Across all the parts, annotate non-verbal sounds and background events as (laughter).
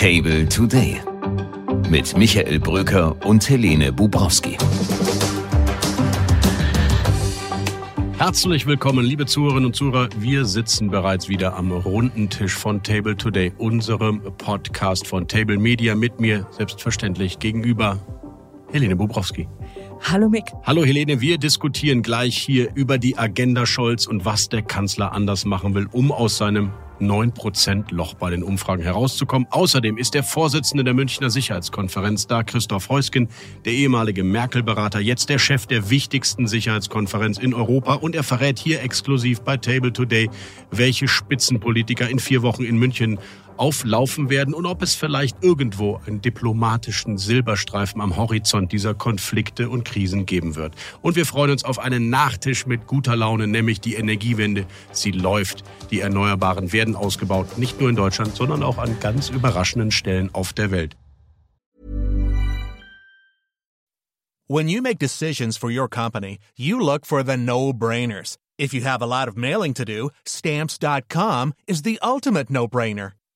Table Today mit Michael Bröker und Helene Bubrowski. Herzlich willkommen, liebe Zuhörerinnen und Zuhörer. Wir sitzen bereits wieder am runden Tisch von Table Today, unserem Podcast von Table Media. Mit mir selbstverständlich gegenüber Helene Bubrowski. Hallo Mick. Hallo Helene, wir diskutieren gleich hier über die Agenda Scholz und was der Kanzler anders machen will, um aus seinem 9% Loch bei den Umfragen herauszukommen. Außerdem ist der Vorsitzende der Münchner Sicherheitskonferenz da, Christoph Heusgen, der ehemalige Merkel-Berater, jetzt der Chef der wichtigsten Sicherheitskonferenz in Europa. Und er verrät hier exklusiv bei Table Today, welche Spitzenpolitiker in vier Wochen in München auflaufen werden und ob es vielleicht irgendwo einen diplomatischen Silberstreifen am Horizont dieser Konflikte und Krisen geben wird. Und wir freuen uns auf einen Nachtisch mit guter Laune, nämlich die Energiewende. Sie läuft. Die Erneuerbaren werden ausgebaut, nicht nur in Deutschland, sondern auch an ganz überraschenden Stellen auf der Welt. When you make decisions for your company, you look for the no-brainers. If you have a lot of mailing to do, stamps.com is the ultimate no-brainer.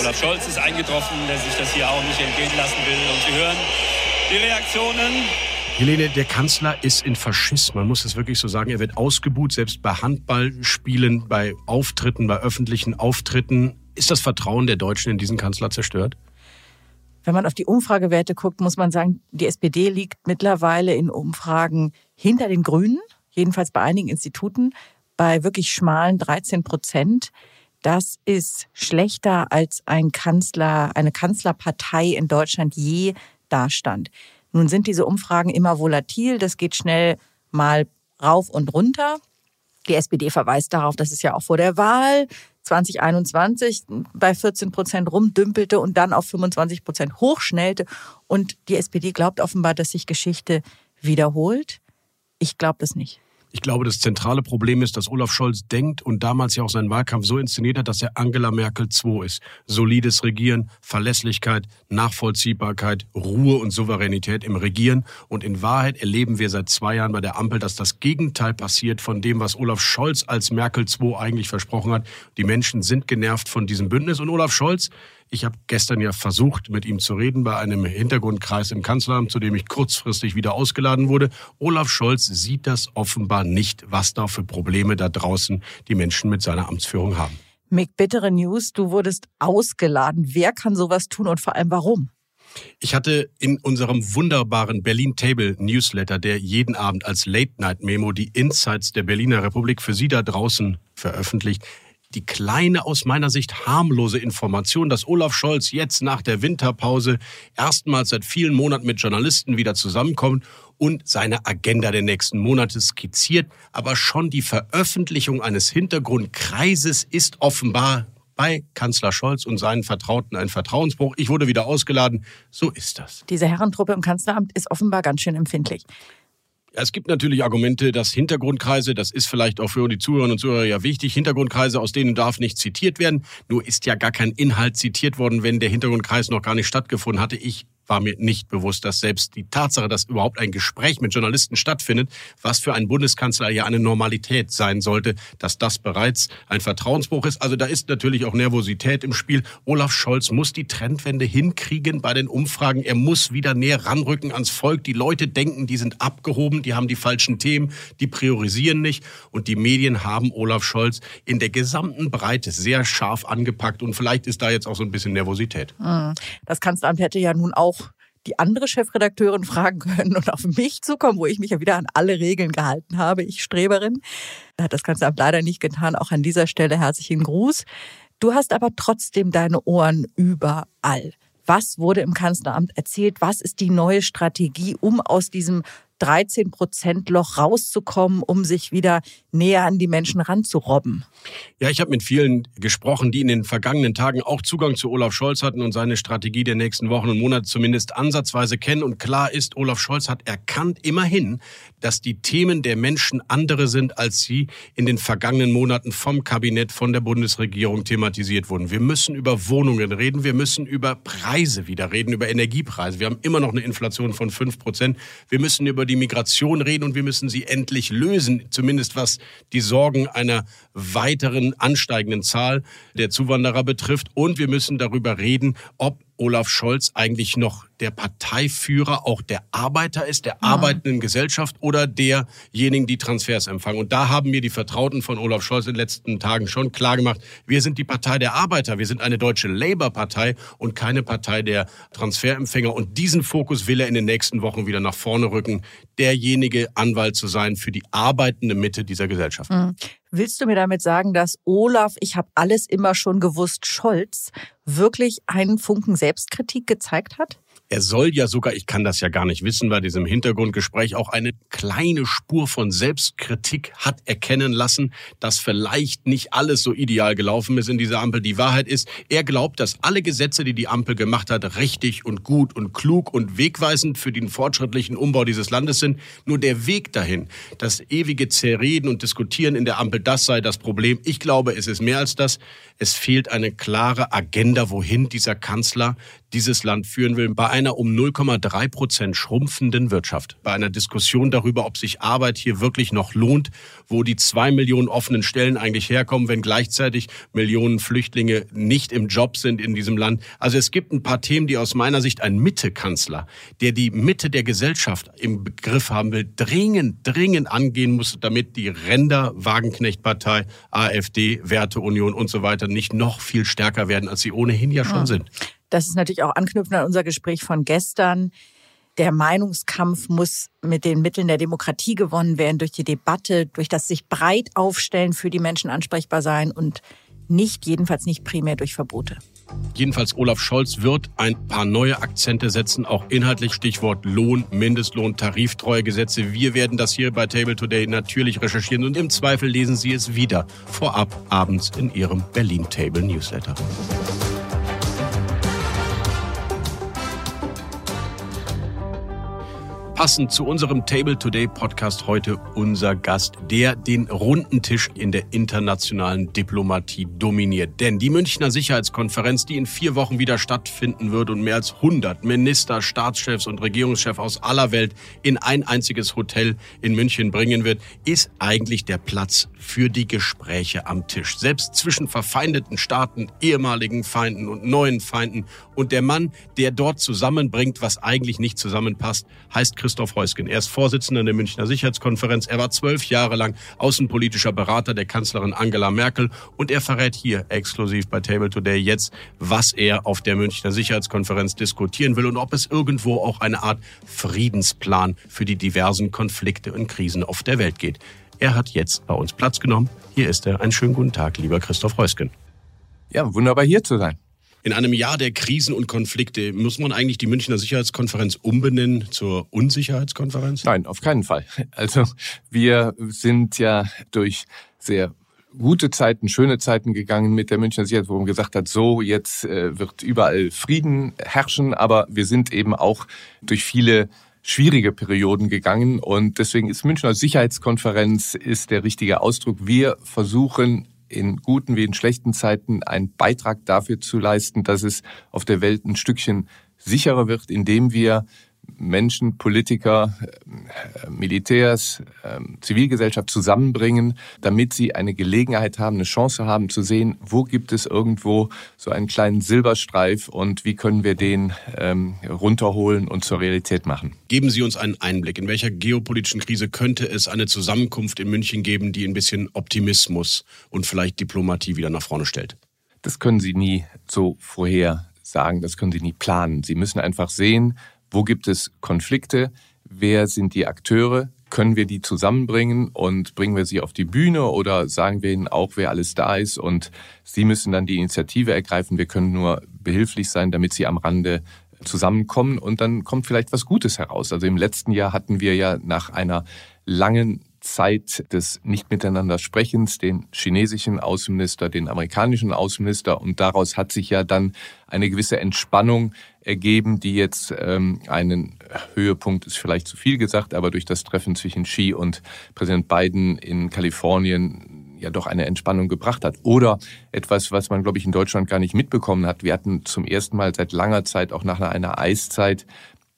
Olaf Scholz ist eingetroffen, der sich das hier auch nicht entgehen lassen will. Und Sie hören die Reaktionen. Helene, der Kanzler ist in Faschismus. Man muss es wirklich so sagen. Er wird ausgebuht, selbst bei Handballspielen, bei Auftritten, bei öffentlichen Auftritten. Ist das Vertrauen der Deutschen in diesen Kanzler zerstört? Wenn man auf die Umfragewerte guckt, muss man sagen, die SPD liegt mittlerweile in Umfragen hinter den Grünen, jedenfalls bei einigen Instituten, bei wirklich schmalen 13 Prozent. Das ist schlechter als ein Kanzler, eine Kanzlerpartei in Deutschland je dastand. Nun sind diese Umfragen immer volatil. Das geht schnell mal rauf und runter. Die SPD verweist darauf, dass es ja auch vor der Wahl 2021 bei 14 Prozent rumdümpelte und dann auf 25 Prozent hochschnellte. Und die SPD glaubt offenbar, dass sich Geschichte wiederholt. Ich glaube das nicht. Ich glaube, das zentrale Problem ist, dass Olaf Scholz denkt und damals ja auch seinen Wahlkampf so inszeniert hat, dass er Angela Merkel II ist. Solides Regieren, Verlässlichkeit, Nachvollziehbarkeit, Ruhe und Souveränität im Regieren. Und in Wahrheit erleben wir seit zwei Jahren bei der Ampel, dass das Gegenteil passiert von dem, was Olaf Scholz als Merkel II eigentlich versprochen hat. Die Menschen sind genervt von diesem Bündnis und Olaf Scholz ich habe gestern ja versucht, mit ihm zu reden bei einem Hintergrundkreis im Kanzleramt, zu dem ich kurzfristig wieder ausgeladen wurde. Olaf Scholz sieht das offenbar nicht, was da für Probleme da draußen die Menschen mit seiner Amtsführung haben. Mick, bittere News, du wurdest ausgeladen. Wer kann sowas tun und vor allem warum? Ich hatte in unserem wunderbaren Berlin Table Newsletter, der jeden Abend als Late Night Memo die Insights der Berliner Republik für Sie da draußen veröffentlicht, die kleine, aus meiner Sicht harmlose Information, dass Olaf Scholz jetzt nach der Winterpause erstmals seit vielen Monaten mit Journalisten wieder zusammenkommt und seine Agenda der nächsten Monate skizziert. Aber schon die Veröffentlichung eines Hintergrundkreises ist offenbar bei Kanzler Scholz und seinen Vertrauten ein Vertrauensbruch. Ich wurde wieder ausgeladen. So ist das. Diese Herrentruppe im Kanzleramt ist offenbar ganz schön empfindlich. Es gibt natürlich Argumente, dass Hintergrundkreise, das ist vielleicht auch für die Zuhörerinnen und Zuhörer ja wichtig, Hintergrundkreise, aus denen darf nicht zitiert werden. Nur ist ja gar kein Inhalt zitiert worden, wenn der Hintergrundkreis noch gar nicht stattgefunden hatte. Ich war mir nicht bewusst, dass selbst die Tatsache, dass überhaupt ein Gespräch mit Journalisten stattfindet, was für einen Bundeskanzler ja eine Normalität sein sollte, dass das bereits ein Vertrauensbruch ist. Also da ist natürlich auch Nervosität im Spiel. Olaf Scholz muss die Trendwende hinkriegen bei den Umfragen. Er muss wieder näher ranrücken ans Volk. Die Leute denken, die sind abgehoben, die haben die falschen Themen, die priorisieren nicht. Und die Medien haben Olaf Scholz in der gesamten Breite sehr scharf angepackt. Und vielleicht ist da jetzt auch so ein bisschen Nervosität. Hm. Das Kanzleramt hätte ja nun auch die andere Chefredakteurin fragen können und auf mich zukommen, wo ich mich ja wieder an alle Regeln gehalten habe, ich Streberin. Da hat das Kanzleramt leider nicht getan. Auch an dieser Stelle herzlichen Gruß. Du hast aber trotzdem deine Ohren überall. Was wurde im Kanzleramt erzählt? Was ist die neue Strategie, um aus diesem 13 Prozent Loch rauszukommen, um sich wieder näher an die Menschen ranzurobben? Ja, ich habe mit vielen gesprochen, die in den vergangenen Tagen auch Zugang zu Olaf Scholz hatten und seine Strategie der nächsten Wochen und Monate zumindest ansatzweise kennen. Und klar ist, Olaf Scholz hat erkannt immerhin, dass die Themen der Menschen andere sind, als sie in den vergangenen Monaten vom Kabinett, von der Bundesregierung thematisiert wurden. Wir müssen über Wohnungen reden, wir müssen über Preise wieder reden, über Energiepreise. Wir haben immer noch eine Inflation von fünf Prozent. Wir müssen über die Migration reden und wir müssen sie endlich lösen, zumindest was die Sorgen einer weiteren ansteigenden Zahl der Zuwanderer betrifft. Und wir müssen darüber reden, ob Olaf Scholz eigentlich noch der Parteiführer auch der Arbeiter ist, der arbeitenden Gesellschaft oder derjenigen, die Transfers empfangen. Und da haben mir die Vertrauten von Olaf Scholz in den letzten Tagen schon klar gemacht, wir sind die Partei der Arbeiter, wir sind eine deutsche Labour-Partei und keine Partei der Transferempfänger. Und diesen Fokus will er in den nächsten Wochen wieder nach vorne rücken, derjenige Anwalt zu sein für die arbeitende Mitte dieser Gesellschaft. Mhm. Willst du mir damit sagen, dass Olaf, ich habe alles immer schon gewusst, Scholz wirklich einen Funken Selbstkritik gezeigt hat? Er soll ja sogar, ich kann das ja gar nicht wissen, bei diesem Hintergrundgespräch auch eine kleine Spur von Selbstkritik hat erkennen lassen, dass vielleicht nicht alles so ideal gelaufen ist in dieser Ampel. Die Wahrheit ist, er glaubt, dass alle Gesetze, die die Ampel gemacht hat, richtig und gut und klug und wegweisend für den fortschrittlichen Umbau dieses Landes sind. Nur der Weg dahin, das ewige Zerreden und Diskutieren in der Ampel, das sei das Problem. Ich glaube, es ist mehr als das. Es fehlt eine klare Agenda, wohin dieser Kanzler dieses Land führen will, bei einer um 0,3 Prozent schrumpfenden Wirtschaft, bei einer Diskussion darüber, ob sich Arbeit hier wirklich noch lohnt, wo die zwei Millionen offenen Stellen eigentlich herkommen, wenn gleichzeitig Millionen Flüchtlinge nicht im Job sind in diesem Land. Also es gibt ein paar Themen, die aus meiner Sicht ein Mitte-Kanzler, der die Mitte der Gesellschaft im Begriff haben will, dringend, dringend angehen muss, damit die Ränder, Wagenknecht-Partei, AfD, Werteunion und so weiter nicht noch viel stärker werden, als sie ohnehin ja schon sind. Das ist natürlich auch anknüpfend an unser Gespräch von gestern. Der Meinungskampf muss mit den Mitteln der Demokratie gewonnen werden, durch die Debatte, durch das sich breit aufstellen, für die Menschen ansprechbar sein und nicht, jedenfalls nicht primär durch Verbote. Jedenfalls Olaf Scholz wird ein paar neue Akzente setzen, auch inhaltlich Stichwort Lohn, Mindestlohn, Tariftreuegesetze. Wir werden das hier bei Table Today natürlich recherchieren und im Zweifel lesen Sie es wieder vorab abends in Ihrem Berlin Table Newsletter. Passend zu unserem Table Today Podcast heute unser Gast, der den runden Tisch in der internationalen Diplomatie dominiert. Denn die Münchner Sicherheitskonferenz, die in vier Wochen wieder stattfinden wird und mehr als 100 Minister, Staatschefs und Regierungschefs aus aller Welt in ein einziges Hotel in München bringen wird, ist eigentlich der Platz für die Gespräche am Tisch. Selbst zwischen verfeindeten Staaten, ehemaligen Feinden und neuen Feinden. Und der Mann, der dort zusammenbringt, was eigentlich nicht zusammenpasst, heißt Christoph Christoph Heusgen. Er ist Vorsitzender der Münchner Sicherheitskonferenz. Er war zwölf Jahre lang außenpolitischer Berater der Kanzlerin Angela Merkel und er verrät hier exklusiv bei Table Today jetzt, was er auf der Münchner Sicherheitskonferenz diskutieren will und ob es irgendwo auch eine Art Friedensplan für die diversen Konflikte und Krisen auf der Welt geht. Er hat jetzt bei uns Platz genommen. Hier ist er. Einen schönen guten Tag, lieber Christoph Heusgen. Ja, wunderbar hier zu sein. In einem Jahr der Krisen und Konflikte muss man eigentlich die Münchner Sicherheitskonferenz umbenennen zur Unsicherheitskonferenz? Nein, auf keinen Fall. Also wir sind ja durch sehr gute Zeiten, schöne Zeiten gegangen mit der Münchner Sicherheit, wo man gesagt hat, so jetzt äh, wird überall Frieden herrschen, aber wir sind eben auch durch viele schwierige Perioden gegangen und deswegen ist Münchner Sicherheitskonferenz ist der richtige Ausdruck. Wir versuchen in guten wie in schlechten Zeiten einen Beitrag dafür zu leisten, dass es auf der Welt ein Stückchen sicherer wird, indem wir Menschen, Politiker, äh, Militärs, ähm, Zivilgesellschaft zusammenbringen, damit sie eine Gelegenheit haben, eine Chance haben zu sehen, wo gibt es irgendwo so einen kleinen Silberstreif und wie können wir den ähm, runterholen und zur Realität machen. Geben Sie uns einen Einblick. In welcher geopolitischen Krise könnte es eine Zusammenkunft in München geben, die ein bisschen Optimismus und vielleicht Diplomatie wieder nach vorne stellt? Das können Sie nie so vorher sagen, das können Sie nie planen. Sie müssen einfach sehen, wo gibt es Konflikte? Wer sind die Akteure? Können wir die zusammenbringen und bringen wir sie auf die Bühne oder sagen wir ihnen auch, wer alles da ist und sie müssen dann die Initiative ergreifen. Wir können nur behilflich sein, damit sie am Rande zusammenkommen und dann kommt vielleicht was Gutes heraus. Also im letzten Jahr hatten wir ja nach einer langen Zeit des nicht miteinander Sprechens, den chinesischen Außenminister, den amerikanischen Außenminister und daraus hat sich ja dann eine gewisse Entspannung ergeben, die jetzt ähm, einen Höhepunkt ist vielleicht zu viel gesagt, aber durch das Treffen zwischen Xi und Präsident Biden in Kalifornien ja doch eine Entspannung gebracht hat. Oder etwas, was man, glaube ich, in Deutschland gar nicht mitbekommen hat. Wir hatten zum ersten Mal seit langer Zeit, auch nach einer Eiszeit,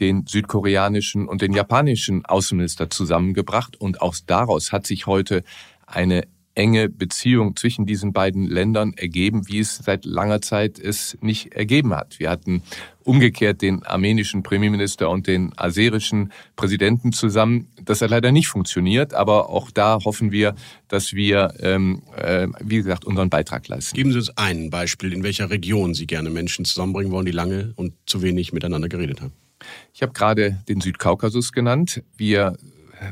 den südkoreanischen und den japanischen Außenminister zusammengebracht. Und auch daraus hat sich heute eine enge Beziehung zwischen diesen beiden Ländern ergeben, wie es seit langer Zeit es nicht ergeben hat. Wir hatten umgekehrt den armenischen Premierminister und den aserischen Präsidenten zusammen. Das hat leider nicht funktioniert, aber auch da hoffen wir, dass wir, ähm, äh, wie gesagt, unseren Beitrag leisten. Geben Sie uns ein Beispiel, in welcher Region Sie gerne Menschen zusammenbringen wollen, die lange und zu wenig miteinander geredet haben. Ich habe gerade den Südkaukasus genannt. Wir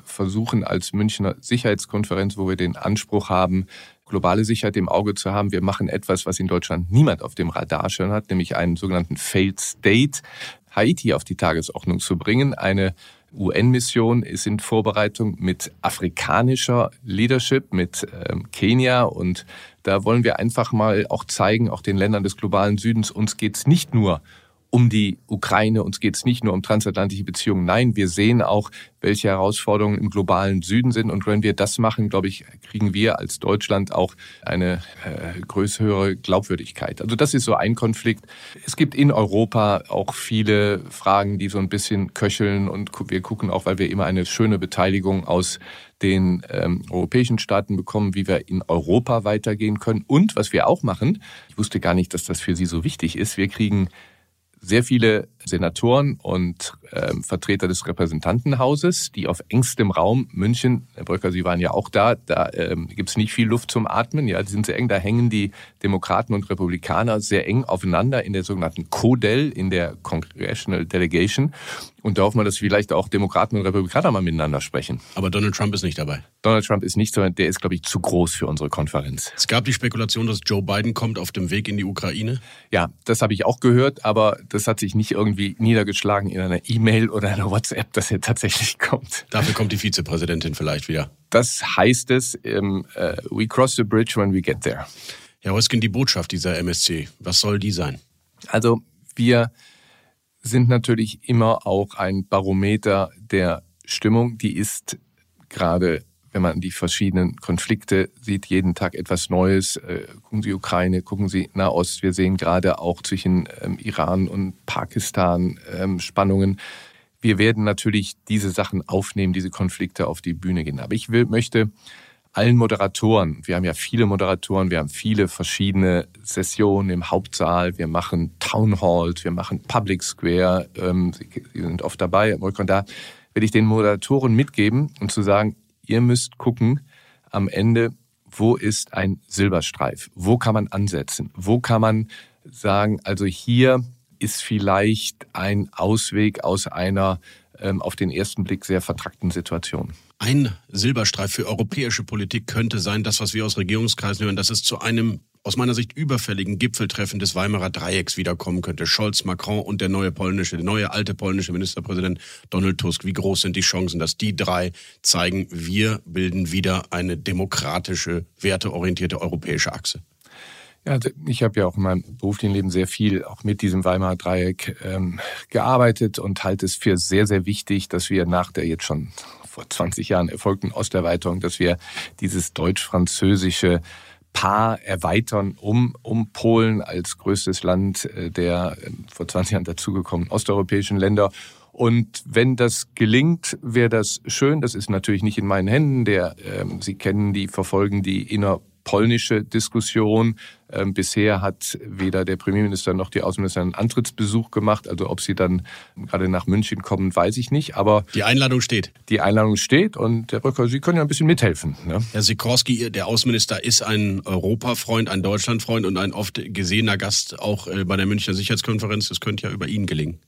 versuchen als Münchner Sicherheitskonferenz, wo wir den Anspruch haben, globale Sicherheit im Auge zu haben. Wir machen etwas, was in Deutschland niemand auf dem Radar schon hat, nämlich einen sogenannten Failed State, Haiti auf die Tagesordnung zu bringen. Eine UN-Mission ist in Vorbereitung mit afrikanischer Leadership, mit ähm, Kenia. Und da wollen wir einfach mal auch zeigen, auch den Ländern des globalen Südens, uns geht's nicht nur um die Ukraine. Uns geht es nicht nur um transatlantische Beziehungen. Nein, wir sehen auch, welche Herausforderungen im globalen Süden sind. Und wenn wir das machen, glaube ich, kriegen wir als Deutschland auch eine äh, größere Glaubwürdigkeit. Also das ist so ein Konflikt. Es gibt in Europa auch viele Fragen, die so ein bisschen köcheln. Und wir gucken auch, weil wir immer eine schöne Beteiligung aus den ähm, europäischen Staaten bekommen, wie wir in Europa weitergehen können. Und was wir auch machen, ich wusste gar nicht, dass das für Sie so wichtig ist, wir kriegen sehr viele Senatoren und äh, Vertreter des Repräsentantenhauses, die auf engstem Raum München, Herr Bröcker, Sie waren ja auch da, da ähm, gibt es nicht viel Luft zum Atmen, ja, die sind sehr eng, da hängen die Demokraten und Republikaner sehr eng aufeinander in der sogenannten CODEL, in der Congressional Delegation. Und da hoffen wir, dass vielleicht auch Demokraten und Republikaner mal miteinander sprechen. Aber Donald Trump ist nicht dabei. Donald Trump ist nicht so, der ist, glaube ich, zu groß für unsere Konferenz. Es gab die Spekulation, dass Joe Biden kommt auf dem Weg in die Ukraine. Ja, das habe ich auch gehört, aber das hat sich nicht irgendwie niedergeschlagen in einer E-Mail oder einer WhatsApp, dass er tatsächlich kommt. Dafür kommt die Vizepräsidentin vielleicht wieder. Das heißt es, um, uh, we cross the bridge when we get there. Herr Röskin, die Botschaft dieser MSC, was soll die sein? Also wir sind natürlich immer auch ein Barometer der Stimmung. Die ist gerade, wenn man die verschiedenen Konflikte sieht, jeden Tag etwas Neues. Äh, gucken Sie Ukraine, gucken Sie Nahost. Wir sehen gerade auch zwischen ähm, Iran und Pakistan ähm, Spannungen. Wir werden natürlich diese Sachen aufnehmen, diese Konflikte auf die Bühne gehen. Aber ich will, möchte allen Moderatoren. Wir haben ja viele Moderatoren, wir haben viele verschiedene Sessionen im Hauptsaal, wir machen Town Halls, wir machen Public Square, ähm, Sie, sind oft dabei, und da will ich den Moderatoren mitgeben und zu sagen, ihr müsst gucken am Ende, wo ist ein Silberstreif? Wo kann man ansetzen? Wo kann man sagen, also hier ist vielleicht ein Ausweg aus einer ähm, auf den ersten Blick sehr vertrackten Situation. Ein Silberstreif für europäische Politik könnte sein, das, was wir aus Regierungskreisen hören, dass es zu einem aus meiner Sicht überfälligen Gipfeltreffen des Weimarer Dreiecks wiederkommen könnte. Scholz, Macron und der neue polnische, der neue alte polnische Ministerpräsident Donald Tusk. Wie groß sind die Chancen, dass die drei zeigen, wir bilden wieder eine demokratische, werteorientierte europäische Achse? Ja, ich habe ja auch in meinem beruflichen Leben sehr viel auch mit diesem Weimarer Dreieck ähm, gearbeitet und halte es für sehr, sehr wichtig, dass wir nach der jetzt schon vor 20 Jahren erfolgten Osterweiterung, dass wir dieses deutsch-französische Paar erweitern um, um Polen als größtes Land äh, der ähm, vor 20 Jahren dazugekommenen osteuropäischen Länder. Und wenn das gelingt, wäre das schön. Das ist natürlich nicht in meinen Händen. Der, ähm, Sie kennen die, verfolgen die inner polnische Diskussion. Ähm, bisher hat weder der Premierminister noch die Außenminister einen Antrittsbesuch gemacht. Also ob sie dann gerade nach München kommen, weiß ich nicht. Aber die Einladung steht. Die Einladung steht und Herr Brücker, Sie können ja ein bisschen mithelfen. Ne? Herr Sikorski, der Außenminister, ist ein Europafreund, ein Deutschlandfreund und ein oft gesehener Gast auch äh, bei der Münchner Sicherheitskonferenz. Das könnte ja über ihn gelingen.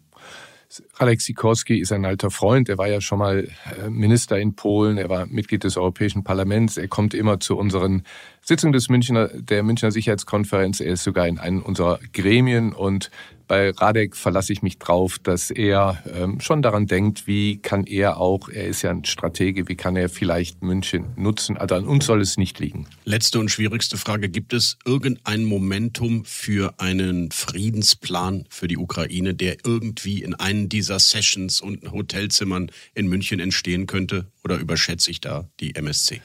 Alex Sikorski ist ein alter Freund. Er war ja schon mal äh, Minister in Polen. Er war Mitglied des Europäischen Parlaments. Er kommt immer zu unseren Sitzungen des Münchner, der Münchner Sicherheitskonferenz. Er ist sogar in einem unserer Gremien und bei Radek verlasse ich mich drauf, dass er ähm, schon daran denkt, wie kann er auch, er ist ja ein Stratege, wie kann er vielleicht München nutzen. Also an uns soll es nicht liegen. Letzte und schwierigste Frage. Gibt es irgendein Momentum für einen Friedensplan für die Ukraine, der irgendwie in einen dieser Sessions und Hotelzimmern in München entstehen könnte? Oder überschätze ich da die MSC?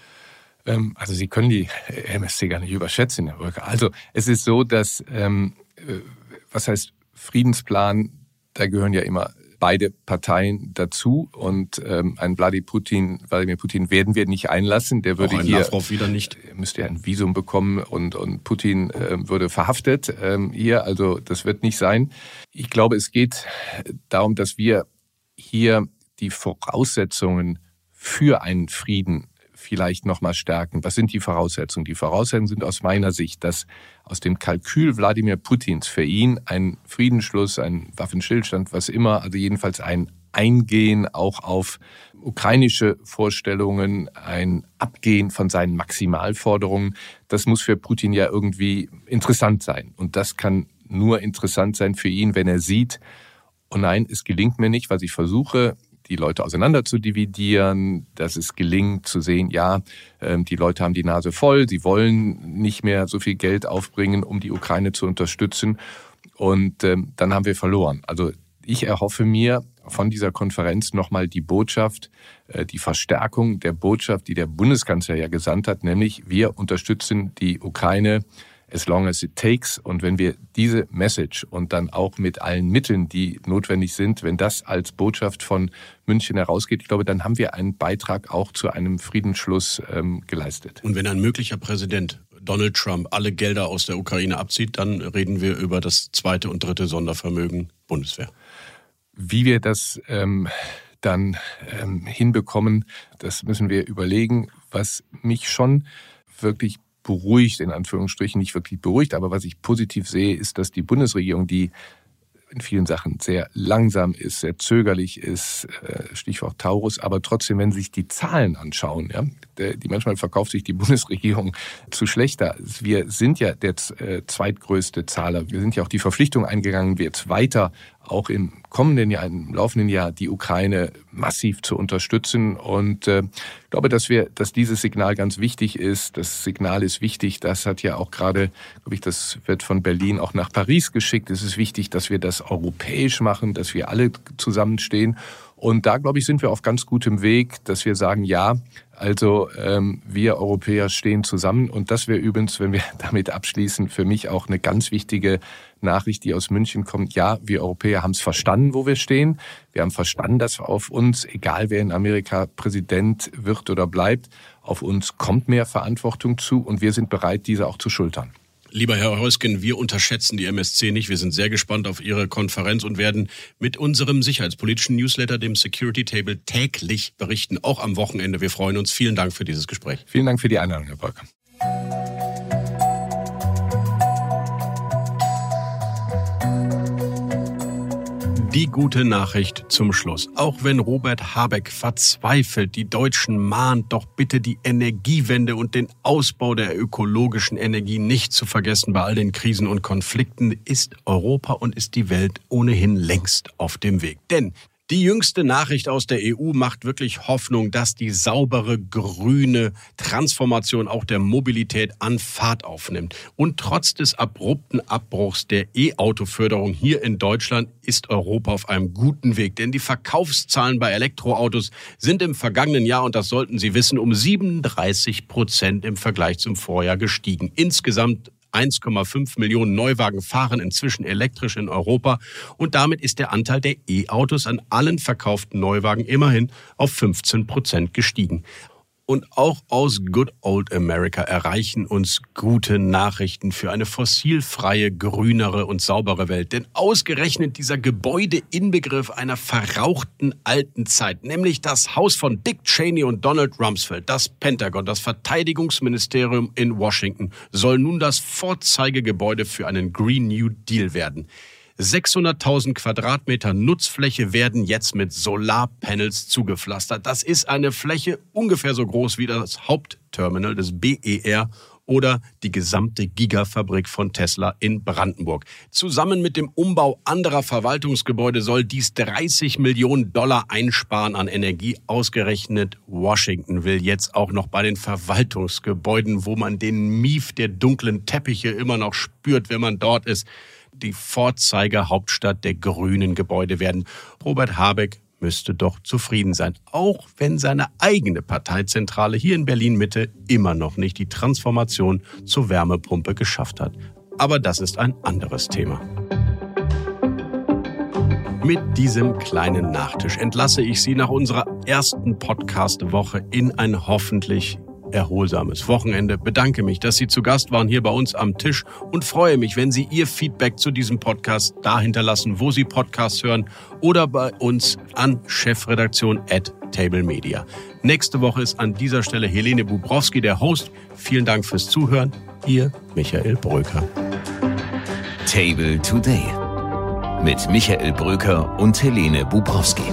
Ähm, also Sie können die MSC gar nicht überschätzen, Herr Röker. Also es ist so, dass, ähm, äh, was heißt Friedensplan, da gehören ja immer beide Parteien dazu und ähm, ein Wladimir Putin, Wladimir Putin werden wir nicht einlassen. Der würde Auch hier Lavrov wieder nicht. müsste ja ein Visum bekommen und und Putin ähm, würde verhaftet ähm, hier. Also das wird nicht sein. Ich glaube, es geht darum, dass wir hier die Voraussetzungen für einen Frieden vielleicht noch mal stärken. Was sind die Voraussetzungen? Die Voraussetzungen sind aus meiner Sicht, dass aus dem Kalkül Wladimir Putins für ihn ein Friedensschluss, ein Waffenstillstand, was immer, also jedenfalls ein Eingehen auch auf ukrainische Vorstellungen, ein Abgehen von seinen Maximalforderungen, das muss für Putin ja irgendwie interessant sein. Und das kann nur interessant sein für ihn, wenn er sieht, oh nein, es gelingt mir nicht, was ich versuche, die Leute auseinander zu dividieren, dass es gelingt zu sehen, ja, ähm, die Leute haben die Nase voll, sie wollen nicht mehr so viel Geld aufbringen, um die Ukraine zu unterstützen. Und ähm, dann haben wir verloren. Also ich erhoffe mir von dieser Konferenz nochmal die Botschaft, äh, die Verstärkung der Botschaft, die der Bundeskanzler ja gesandt hat, nämlich wir unterstützen die Ukraine as long as it takes. Und wenn wir diese Message und dann auch mit allen Mitteln, die notwendig sind, wenn das als Botschaft von München herausgeht, ich glaube, dann haben wir einen Beitrag auch zu einem Friedensschluss ähm, geleistet. Und wenn ein möglicher Präsident Donald Trump alle Gelder aus der Ukraine abzieht, dann reden wir über das zweite und dritte Sondervermögen Bundeswehr. Wie wir das ähm, dann ähm, hinbekommen, das müssen wir überlegen. Was mich schon wirklich beruhigt, in Anführungsstrichen nicht wirklich beruhigt, aber was ich positiv sehe, ist, dass die Bundesregierung, die in vielen Sachen sehr langsam ist, sehr zögerlich ist, äh, Stichwort Taurus, aber trotzdem, wenn Sie sich die Zahlen anschauen, ja, die manchmal verkauft sich die (laughs) Bundesregierung zu schlechter. Wir sind ja der äh, zweitgrößte Zahler. Wir sind ja auch die Verpflichtung eingegangen, jetzt weiter auch im kommenden Jahr, im laufenden Jahr die Ukraine massiv zu unterstützen. Und äh, ich glaube, dass wir, dass dieses Signal ganz wichtig ist. Das Signal ist wichtig. Das hat ja auch gerade, glaube ich, das wird von Berlin auch nach Paris geschickt. Es ist wichtig, dass wir das europäisch machen, dass wir alle zusammenstehen. Und da, glaube ich, sind wir auf ganz gutem Weg, dass wir sagen, ja, also ähm, wir Europäer stehen zusammen. Und das wäre übrigens, wenn wir (laughs) damit abschließen, für mich auch eine ganz wichtige Nachricht, die aus München kommt. Ja, wir Europäer haben es verstanden, wo wir stehen. Wir haben verstanden, dass auf uns, egal wer in Amerika Präsident wird oder bleibt, auf uns kommt mehr Verantwortung zu und wir sind bereit, diese auch zu schultern. Lieber Herr Heusgen, wir unterschätzen die MSC nicht. Wir sind sehr gespannt auf Ihre Konferenz und werden mit unserem sicherheitspolitischen Newsletter, dem Security Table, täglich berichten, auch am Wochenende. Wir freuen uns. Vielen Dank für dieses Gespräch. Vielen Dank für die Einladung, Herr Volker. Die gute Nachricht zum Schluss. Auch wenn Robert Habeck verzweifelt, die Deutschen mahnt doch bitte die Energiewende und den Ausbau der ökologischen Energie nicht zu vergessen bei all den Krisen und Konflikten, ist Europa und ist die Welt ohnehin längst auf dem Weg. Denn die jüngste Nachricht aus der EU macht wirklich Hoffnung, dass die saubere grüne Transformation auch der Mobilität an Fahrt aufnimmt. Und trotz des abrupten Abbruchs der E-Auto-Förderung hier in Deutschland ist Europa auf einem guten Weg. Denn die Verkaufszahlen bei Elektroautos sind im vergangenen Jahr, und das sollten Sie wissen, um 37 Prozent im Vergleich zum Vorjahr gestiegen. Insgesamt 1,5 Millionen Neuwagen fahren inzwischen elektrisch in Europa und damit ist der Anteil der E-Autos an allen verkauften Neuwagen immerhin auf 15 Prozent gestiegen. Und auch aus Good Old America erreichen uns gute Nachrichten für eine fossilfreie, grünere und saubere Welt. Denn ausgerechnet dieser Gebäudeinbegriff einer verrauchten alten Zeit, nämlich das Haus von Dick Cheney und Donald Rumsfeld, das Pentagon, das Verteidigungsministerium in Washington, soll nun das Vorzeigegebäude für einen Green New Deal werden. 600.000 Quadratmeter Nutzfläche werden jetzt mit Solarpanels zugepflastert. Das ist eine Fläche ungefähr so groß wie das Hauptterminal des BER oder die gesamte Gigafabrik von Tesla in Brandenburg. Zusammen mit dem Umbau anderer Verwaltungsgebäude soll dies 30 Millionen Dollar einsparen an Energie. Ausgerechnet Washington will jetzt auch noch bei den Verwaltungsgebäuden, wo man den Mief der dunklen Teppiche immer noch spürt, wenn man dort ist, die Vorzeigehauptstadt der grünen Gebäude werden. Robert Habeck müsste doch zufrieden sein, auch wenn seine eigene Parteizentrale hier in Berlin Mitte immer noch nicht die Transformation zur Wärmepumpe geschafft hat. Aber das ist ein anderes Thema. Mit diesem kleinen Nachtisch entlasse ich Sie nach unserer ersten Podcast-Woche in ein hoffentlich erholsames Wochenende. Bedanke mich, dass Sie zu Gast waren hier bei uns am Tisch und freue mich, wenn Sie Ihr Feedback zu diesem Podcast da hinterlassen, wo Sie Podcasts hören oder bei uns an chefredaktion at Table Media. Nächste Woche ist an dieser Stelle Helene Bubrowski der Host. Vielen Dank fürs Zuhören. Ihr Michael Bröker. Table Today mit Michael Bröker und Helene Bubrowski.